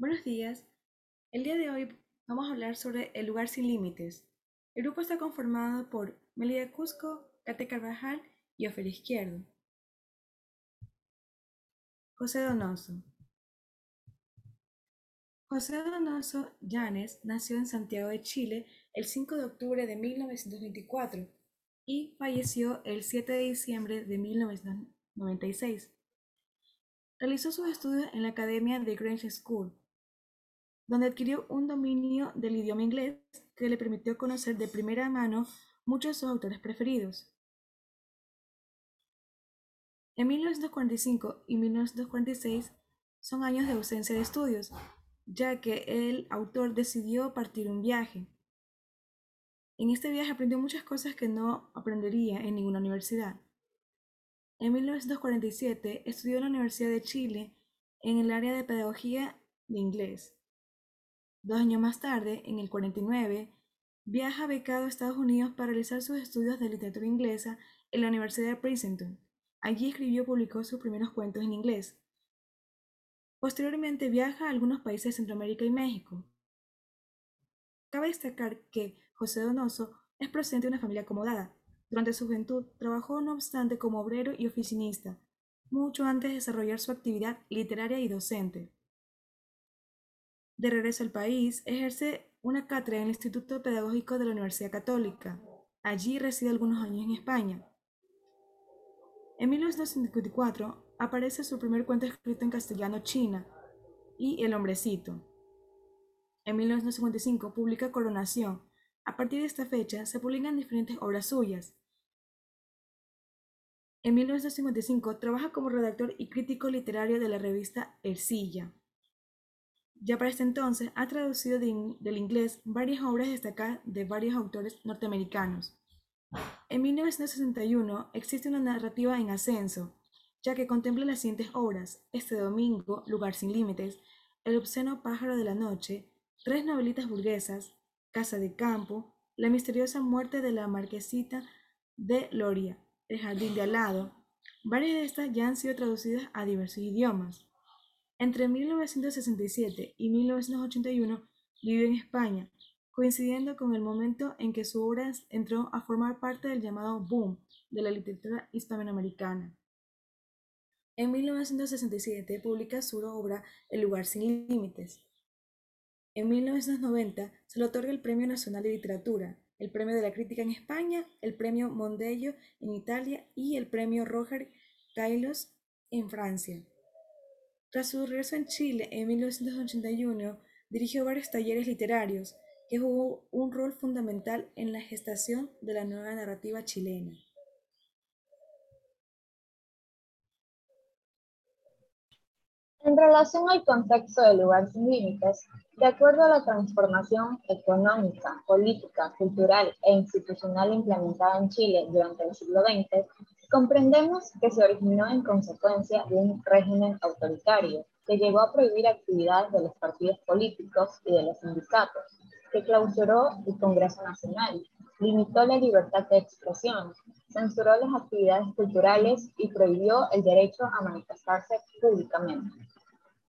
Buenos días. El día de hoy vamos a hablar sobre el lugar sin límites. El grupo está conformado por Melida Cusco, Kate Carvajal y Ofer Izquierdo. José Donoso. José Donoso Llanes nació en Santiago de Chile el 5 de octubre de 1924 y falleció el 7 de diciembre de 1996. Realizó sus estudios en la Academia de Grange School, donde adquirió un dominio del idioma inglés que le permitió conocer de primera mano muchos de sus autores preferidos. En 1945 y 1946 son años de ausencia de estudios, ya que el autor decidió partir un viaje. En este viaje aprendió muchas cosas que no aprendería en ninguna universidad. En 1947 estudió en la Universidad de Chile en el área de Pedagogía de Inglés. Dos años más tarde, en el 49, viaja becado a Estados Unidos para realizar sus estudios de literatura inglesa en la Universidad de Princeton. Allí escribió y publicó sus primeros cuentos en inglés. Posteriormente viaja a algunos países de Centroamérica y México. Cabe destacar que José Donoso es procedente de una familia acomodada, durante su juventud trabajó no obstante como obrero y oficinista, mucho antes de desarrollar su actividad literaria y docente. De regreso al país, ejerce una cátedra en el Instituto Pedagógico de la Universidad Católica. Allí reside algunos años en España. En 1954 aparece su primer cuento escrito en castellano China y El hombrecito. En 1955 publica Coronación. A partir de esta fecha se publican diferentes obras suyas, en 1955 trabaja como redactor y crítico literario de la revista Ercilla. Ya para este entonces ha traducido del inglés varias obras destacadas de varios autores norteamericanos. En 1961 existe una narrativa en ascenso, ya que contempla las siguientes obras: Este domingo, Lugar sin límites, El obsceno pájaro de la noche, tres novelitas burguesas, Casa de campo, La misteriosa muerte de la marquesita de Loria, el jardín de al lado. Varias de estas ya han sido traducidas a diversos idiomas. Entre 1967 y 1981 vivió en España, coincidiendo con el momento en que su obra entró a formar parte del llamado boom de la literatura hispanoamericana. En 1967 publica su obra El lugar sin límites. En 1990 se le otorga el Premio Nacional de Literatura, el Premio de la Crítica en España, el Premio Mondello en Italia y el Premio Roger Caillos en Francia. Tras su regreso en Chile en 1981, dirigió varios talleres literarios que jugó un rol fundamental en la gestación de la nueva narrativa chilena. En relación al contexto del lugar sin límites, de acuerdo a la transformación económica, política, cultural e institucional implementada en Chile durante el siglo XX, comprendemos que se originó en consecuencia de un régimen autoritario que llegó a prohibir actividades de los partidos políticos y de los sindicatos, que clausuró el Congreso Nacional, limitó la libertad de expresión, censuró las actividades culturales y prohibió el derecho a manifestarse públicamente.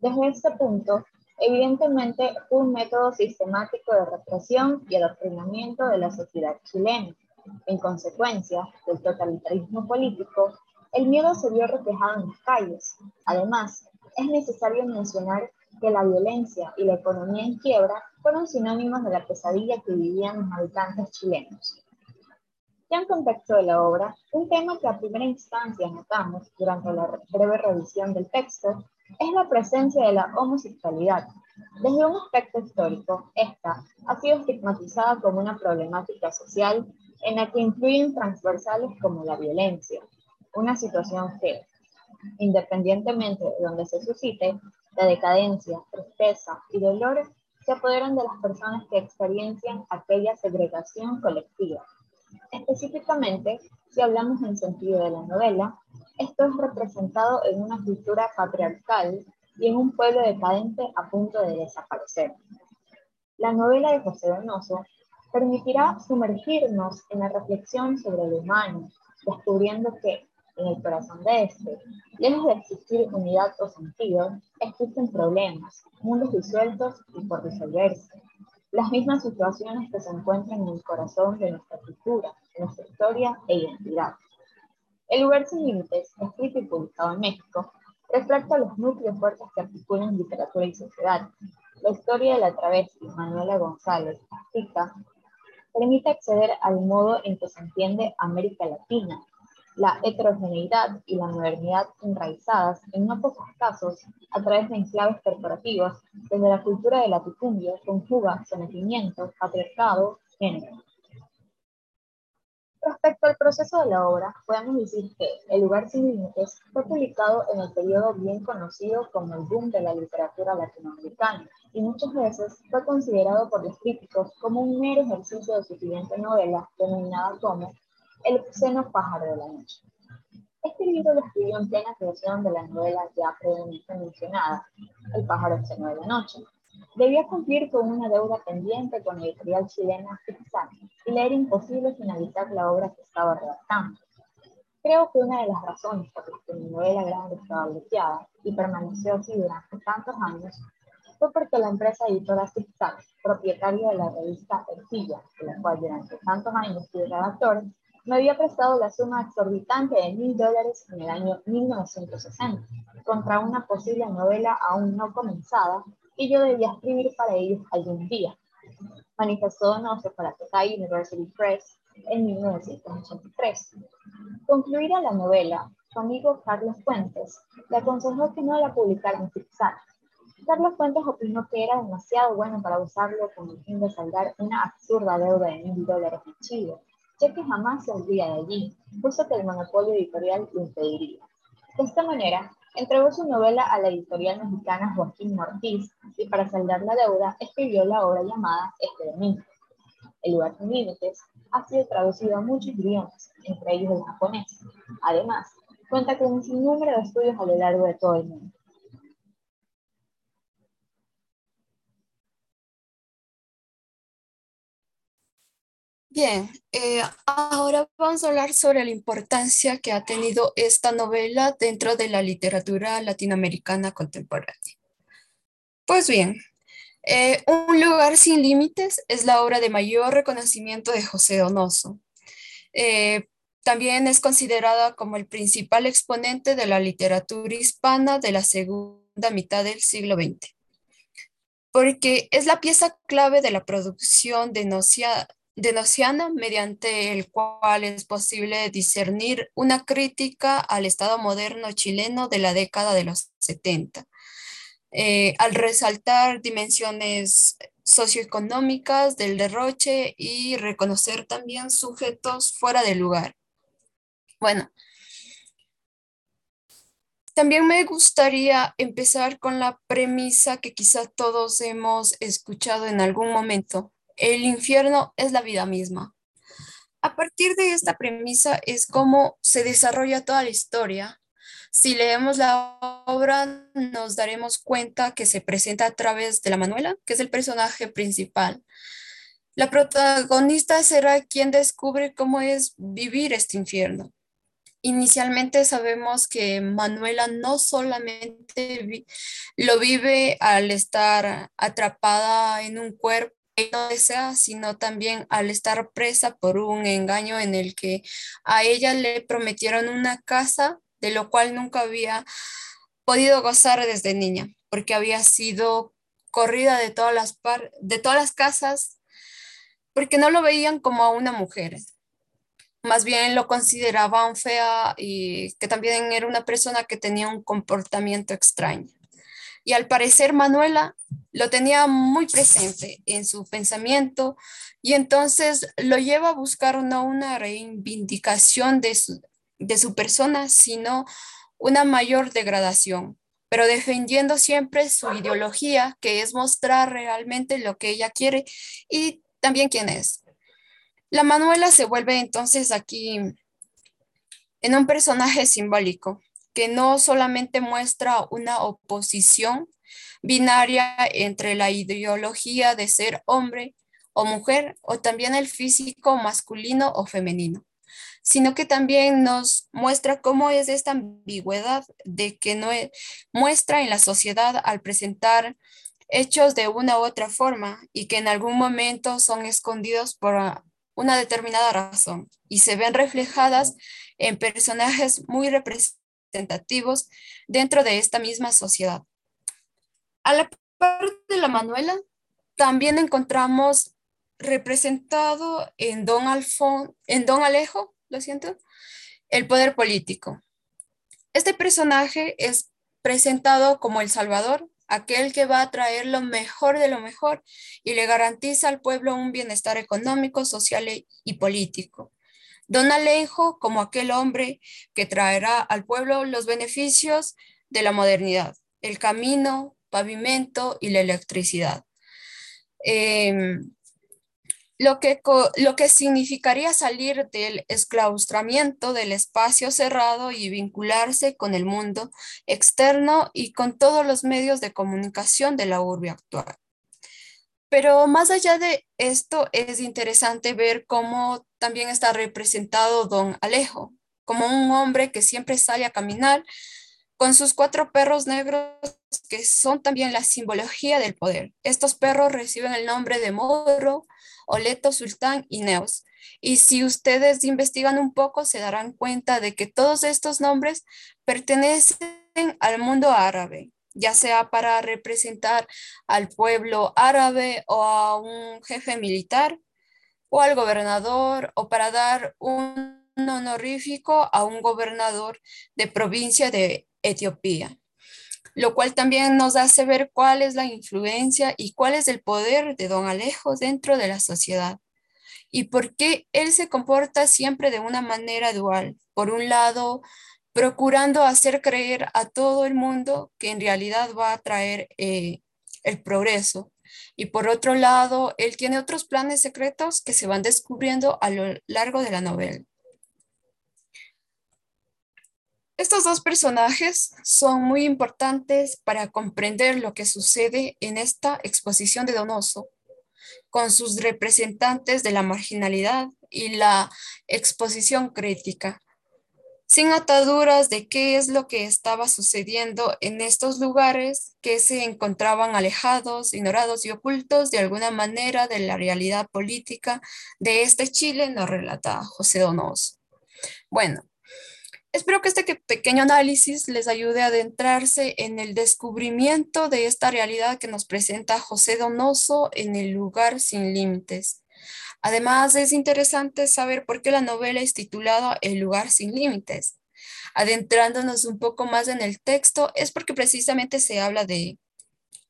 Desde este punto, Evidentemente, fue un método sistemático de represión y adoctrinamiento de la sociedad chilena. En consecuencia del totalitarismo político, el miedo se vio reflejado en las calles. Además, es necesario mencionar que la violencia y la economía en quiebra fueron sinónimos de la pesadilla que vivían los habitantes chilenos. Ya en contexto de la obra, un tema que a primera instancia notamos durante la breve revisión del texto es la presencia de la homosexualidad. Desde un aspecto histórico, esta ha sido estigmatizada como una problemática social en la que influyen transversales como la violencia, una situación que, independientemente de donde se suscite, la decadencia, tristeza y dolor se apoderan de las personas que experiencian aquella segregación colectiva. Específicamente, si hablamos en sentido de la novela, esto es representado en una cultura patriarcal y en un pueblo decadente a punto de desaparecer. La novela de José Donoso permitirá sumergirnos en la reflexión sobre lo humano, descubriendo que, En el corazón de este, lejos de existir unidad o sentido, existen problemas, mundos disueltos y por resolverse. Las mismas situaciones que se encuentran en el corazón de nuestra cultura, nuestra historia e identidad. El lugar sin límites, escrito y publicado en México, refleja los núcleos fuertes que articulan literatura y sociedad. La historia de la travesti Manuela González, Azteca, permite acceder al modo en que se entiende América Latina, la heterogeneidad y la modernidad enraizadas, en no pocos casos, a través de enclaves corporativos, desde la cultura de latifundio conjuga sometimiento, patriarcado, género. Respecto al proceso de la obra, podemos decir que El lugar sin límites fue publicado en el periodo bien conocido como el boom de la literatura latinoamericana y muchas veces fue considerado por los críticos como un mero ejercicio de su siguiente novela denominada como El seno pájaro de la noche. Este libro lo escribió en plena creación de la novela ya previamente mencionada, El pájaro seno de la noche, Debía cumplir con una deuda pendiente con la editorial chilena y le era imposible finalizar la obra que estaba redactando. Creo que una de las razones por las que mi novela grande estaba bloqueada y permaneció así durante tantos años fue porque la empresa editora Zigzag, propietaria de la revista Ercilla, de la cual durante tantos años fui redactor, me había prestado la suma exorbitante de mil dólares en el año 1960, contra una posible novela aún no comenzada y yo debía escribir para ellos algún día. Manifestó Donoso para Tokai University Press en 1983. Concluida la novela, su amigo Carlos Fuentes le aconsejó que no la publicara en Zigzag. Carlos Fuentes opinó que era demasiado bueno para usarlo con el fin de saldar una absurda deuda de mil dólares en Chile, ya que jamás saldría de allí, puesto que el monopolio editorial lo impediría. De esta manera, Entregó su novela a la editorial mexicana Joaquín Ortiz y para saldar la deuda escribió la obra llamada Este Domingo. El lugar sin límites ha sido traducido a muchos idiomas, entre ellos el japonés. Además, cuenta con un sinnúmero de estudios a lo largo de todo el mundo. Bien, eh, ahora vamos a hablar sobre la importancia que ha tenido esta novela dentro de la literatura latinoamericana contemporánea. Pues bien, eh, Un lugar sin límites es la obra de mayor reconocimiento de José Donoso. Eh, también es considerada como el principal exponente de la literatura hispana de la segunda mitad del siglo XX, porque es la pieza clave de la producción de Nocia de Nociana, mediante el cual es posible discernir una crítica al Estado moderno chileno de la década de los 70, eh, al resaltar dimensiones socioeconómicas del derroche y reconocer también sujetos fuera de lugar. Bueno, también me gustaría empezar con la premisa que quizá todos hemos escuchado en algún momento, el infierno es la vida misma. A partir de esta premisa es cómo se desarrolla toda la historia. Si leemos la obra, nos daremos cuenta que se presenta a través de la Manuela, que es el personaje principal. La protagonista será quien descubre cómo es vivir este infierno. Inicialmente sabemos que Manuela no solamente lo vive al estar atrapada en un cuerpo, no desea, sino también al estar presa por un engaño en el que a ella le prometieron una casa, de lo cual nunca había podido gozar desde niña, porque había sido corrida de todas las, de todas las casas, porque no lo veían como a una mujer. Más bien lo consideraban fea y que también era una persona que tenía un comportamiento extraño. Y al parecer Manuela lo tenía muy presente en su pensamiento y entonces lo lleva a buscar no una reivindicación de su, de su persona, sino una mayor degradación, pero defendiendo siempre su ideología, que es mostrar realmente lo que ella quiere y también quién es. La Manuela se vuelve entonces aquí en un personaje simbólico, que no solamente muestra una oposición binaria entre la ideología de ser hombre o mujer o también el físico masculino o femenino, sino que también nos muestra cómo es esta ambigüedad de que no muestra en la sociedad al presentar hechos de una u otra forma y que en algún momento son escondidos por una determinada razón y se ven reflejadas en personajes muy representativos dentro de esta misma sociedad. A la parte de la Manuela, también encontramos representado en Don, Alfon, en Don Alejo, lo siento, el poder político. Este personaje es presentado como el Salvador, aquel que va a traer lo mejor de lo mejor y le garantiza al pueblo un bienestar económico, social y político. Don Alejo como aquel hombre que traerá al pueblo los beneficios de la modernidad, el camino, pavimento y la electricidad. Em, lo que, lo que significaría salir del esclaustramiento del espacio cerrado y vincularse con el mundo externo y con todos los medios de comunicación de la urbe actual. Pero más allá de esto, es interesante ver cómo también está representado don Alejo, como un hombre que siempre sale a caminar con sus cuatro perros negros que son también la simbología del poder. Estos perros reciben el nombre de Moro, Oleto, Sultán y Neos. Y si ustedes investigan un poco, se darán cuenta de que todos estos nombres pertenecen al mundo árabe ya sea para representar al pueblo árabe o a un jefe militar o al gobernador o para dar un honorífico a un gobernador de provincia de Etiopía, lo cual también nos hace ver cuál es la influencia y cuál es el poder de don Alejo dentro de la sociedad y por qué él se comporta siempre de una manera dual. Por un lado, procurando hacer creer a todo el mundo que en realidad va a traer eh, el progreso. Y por otro lado, él tiene otros planes secretos que se van descubriendo a lo largo de la novela. Estos dos personajes son muy importantes para comprender lo que sucede en esta exposición de Donoso, con sus representantes de la marginalidad y la exposición crítica, sin ataduras de qué es lo que estaba sucediendo en estos lugares que se encontraban alejados, ignorados y ocultos de alguna manera de la realidad política de este Chile, nos relata José Donoso. Bueno, espero que este pequeño análisis les ayude a adentrarse en el descubrimiento de esta realidad que nos presenta José Donoso en el lugar sin límites Además, es interesante saber por qué la novela es titulada El lugar sin límites. Adentrándonos un poco más en el texto, es porque precisamente se habla de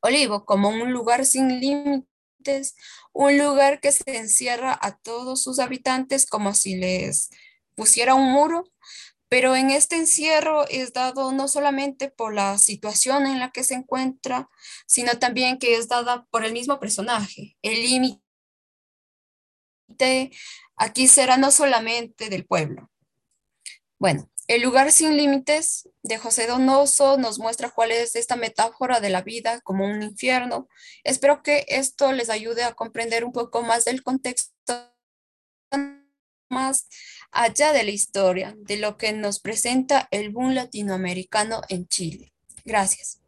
Olivo como un lugar sin límites, un lugar que se encierra a todos sus habitantes como si les pusiera un muro, pero en este encierro es dado no solamente por la situación en la que se encuentra, sino también que es dada por el mismo personaje. El límite aquí será no solamente del pueblo. Bueno, el lugar sin límites de José Donoso nos muestra cuál es esta metáfora de la vida como un infierno. Espero que esto les ayude a comprender un poco más del contexto más allá de la historia, de lo que nos presenta el boom latinoamericano en Chile. Gracias.